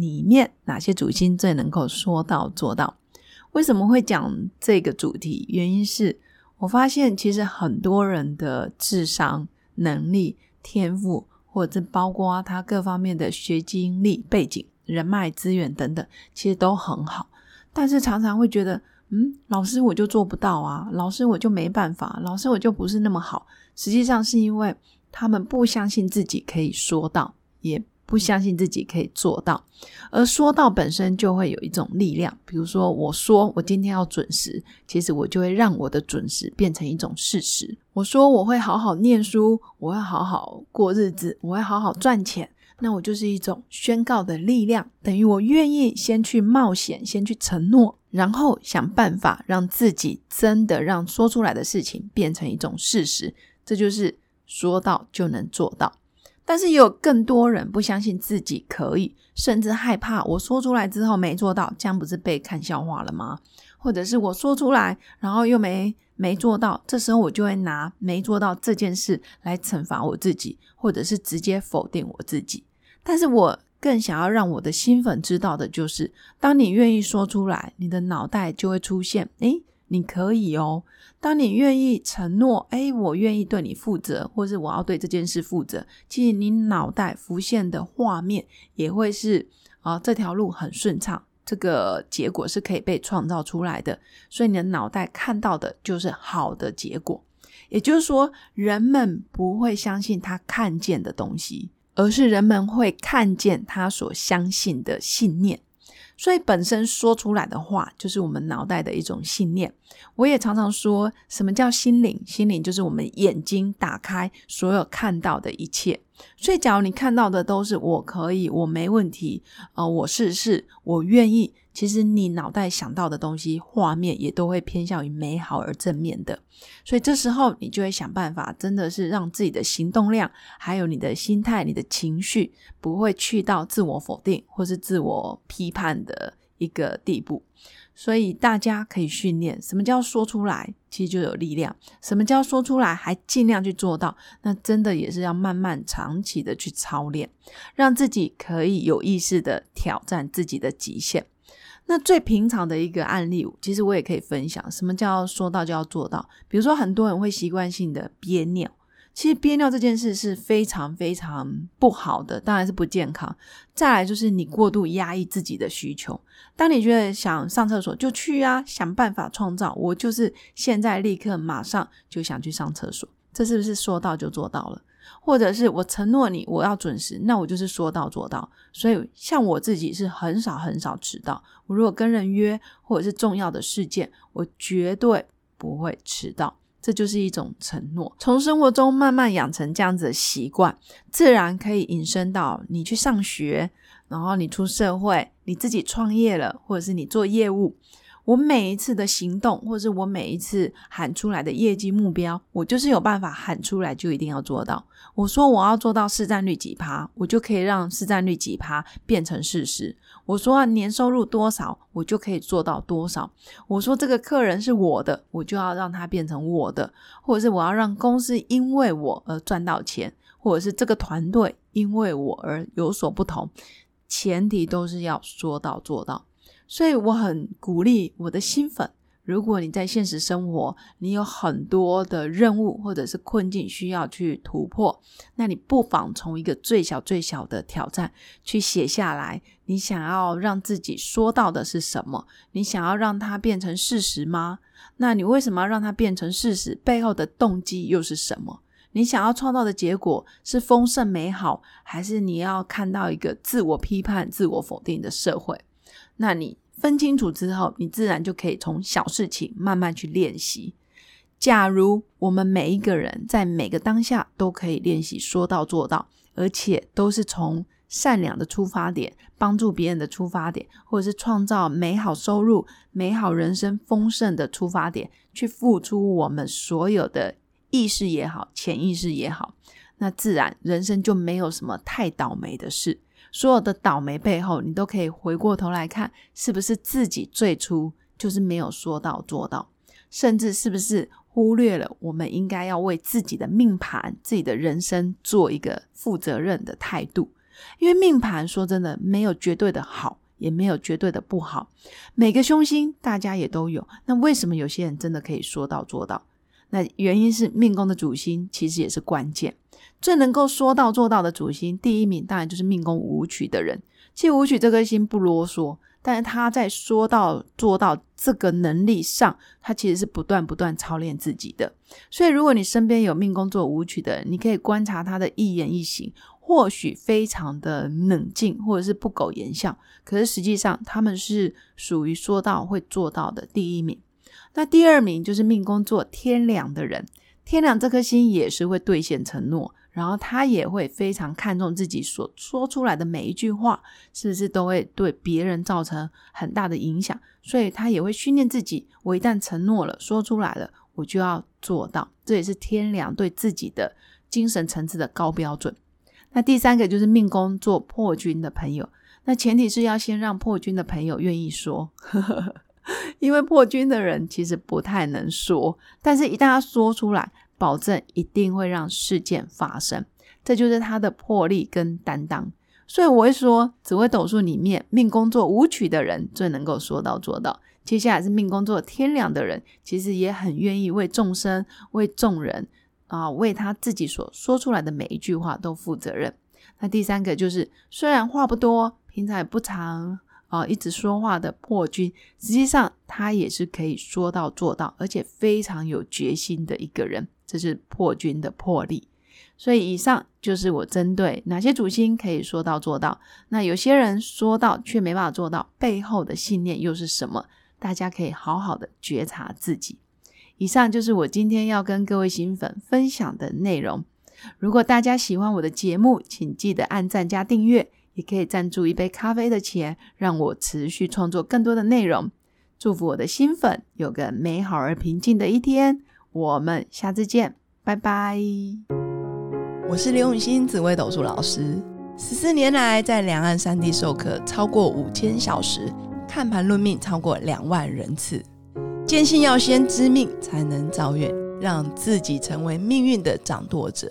里面哪些主心最能够说到做到？为什么会讲这个主题？原因是我发现，其实很多人的智商、能力、天赋，或者包括他各方面的学经历、背景、人脉资源等等，其实都很好，但是常常会觉得，嗯，老师我就做不到啊，老师我就没办法，老师我就不是那么好。实际上是因为他们不相信自己可以说到，也。不相信自己可以做到，而说到本身就会有一种力量。比如说，我说我今天要准时，其实我就会让我的准时变成一种事实。我说我会好好念书，我会好好过日子，我会好好赚钱，那我就是一种宣告的力量，等于我愿意先去冒险，先去承诺，然后想办法让自己真的让说出来的事情变成一种事实。这就是说到就能做到。但是也有更多人不相信自己可以，甚至害怕我说出来之后没做到，这样不是被看笑话了吗？或者是我说出来，然后又没没做到，这时候我就会拿没做到这件事来惩罚我自己，或者是直接否定我自己。但是我更想要让我的新粉知道的就是，当你愿意说出来，你的脑袋就会出现，诶。你可以哦，当你愿意承诺，哎，我愿意对你负责，或是我要对这件事负责，其实你脑袋浮现的画面也会是啊，这条路很顺畅，这个结果是可以被创造出来的，所以你的脑袋看到的就是好的结果。也就是说，人们不会相信他看见的东西，而是人们会看见他所相信的信念。所以本身说出来的话，就是我们脑袋的一种信念。我也常常说，什么叫心灵？心灵就是我们眼睛打开，所有看到的一切。所以，假如你看到的都是我可以，我没问题，呃，我试试，我愿意。其实你脑袋想到的东西，画面也都会偏向于美好而正面的。所以这时候你就会想办法，真的是让自己的行动量，还有你的心态、你的情绪，不会去到自我否定或是自我批判的一个地步。所以大家可以训练，什么叫说出来，其实就有力量；什么叫说出来还尽量去做到，那真的也是要慢慢长期的去操练，让自己可以有意识的挑战自己的极限。那最平常的一个案例，其实我也可以分享，什么叫说到就要做到？比如说很多人会习惯性的憋尿。其实憋尿这件事是非常非常不好的，当然是不健康。再来就是你过度压抑自己的需求，当你觉得想上厕所就去啊，想办法创造，我就是现在立刻马上就想去上厕所，这是不是说到就做到了？或者是我承诺你我要准时，那我就是说到做到。所以像我自己是很少很少迟到，我如果跟人约或者是重要的事件，我绝对不会迟到。这就是一种承诺，从生活中慢慢养成这样子的习惯，自然可以引申到你去上学，然后你出社会，你自己创业了，或者是你做业务。我每一次的行动，或者是我每一次喊出来的业绩目标，我就是有办法喊出来，就一定要做到。我说我要做到市占率几趴，我就可以让市占率几趴变成事实。我说年收入多少，我就可以做到多少。我说这个客人是我的，我就要让他变成我的，或者是我要让公司因为我而赚到钱，或者是这个团队因为我而有所不同。前提都是要说到做到。所以我很鼓励我的新粉，如果你在现实生活，你有很多的任务或者是困境需要去突破，那你不妨从一个最小最小的挑战去写下来。你想要让自己说到的是什么？你想要让它变成事实吗？那你为什么要让它变成事实？背后的动机又是什么？你想要创造的结果是丰盛美好，还是你要看到一个自我批判、自我否定的社会？那你分清楚之后，你自然就可以从小事情慢慢去练习。假如我们每一个人在每个当下都可以练习说到做到，而且都是从善良的出发点，帮助别人的出发点，或者是创造美好收入、美好人生、丰盛的出发点，去付出我们所有的意识也好、潜意识也好，那自然人生就没有什么太倒霉的事。所有的倒霉背后，你都可以回过头来看，是不是自己最初就是没有说到做到，甚至是不是忽略了我们应该要为自己的命盘、自己的人生做一个负责任的态度。因为命盘说真的没有绝对的好，也没有绝对的不好，每个凶星大家也都有。那为什么有些人真的可以说到做到？那原因是命宫的主星其实也是关键。最能够说到做到的主星，第一名当然就是命宫武曲的人。其实武曲这颗星不啰嗦，但是他在说到做到这个能力上，他其实是不断不断操练自己的。所以，如果你身边有命宫做武曲的人，你可以观察他的一言一行，或许非常的冷静，或者是不苟言笑，可是实际上他们是属于说到会做到的第一名。那第二名就是命宫做天梁的人，天梁这颗星也是会兑现承诺。然后他也会非常看重自己所说出来的每一句话，是不是都会对别人造成很大的影响？所以他也会训练自己，我一旦承诺了，说出来了，我就要做到。这也是天良对自己的精神层次的高标准。那第三个就是命宫做破军的朋友，那前提是要先让破军的朋友愿意说，呵呵呵因为破军的人其实不太能说，但是一旦他说出来。保证一定会让事件发生，这就是他的魄力跟担当。所以我会说，紫微斗数里面命宫作武曲的人最能够说到做到。接下来是命宫作天梁的人，其实也很愿意为众生、为众人啊，为他自己所说出来的每一句话都负责任。那第三个就是，虽然话不多，平常也不常啊一直说话的破军，实际上他也是可以说到做到，而且非常有决心的一个人。这是破军的魄力，所以以上就是我针对哪些主星可以说到做到。那有些人说到却没办法做到，背后的信念又是什么？大家可以好好的觉察自己。以上就是我今天要跟各位新粉分享的内容。如果大家喜欢我的节目，请记得按赞加订阅，也可以赞助一杯咖啡的钱，让我持续创作更多的内容。祝福我的新粉有个美好而平静的一天。我们下次见，拜拜。我是刘永新，紫微斗数老师。十四年来，在两岸三地授课超过五千小时，看盘论命超过两万人次。坚信要先知命，才能造运，让自己成为命运的掌舵者。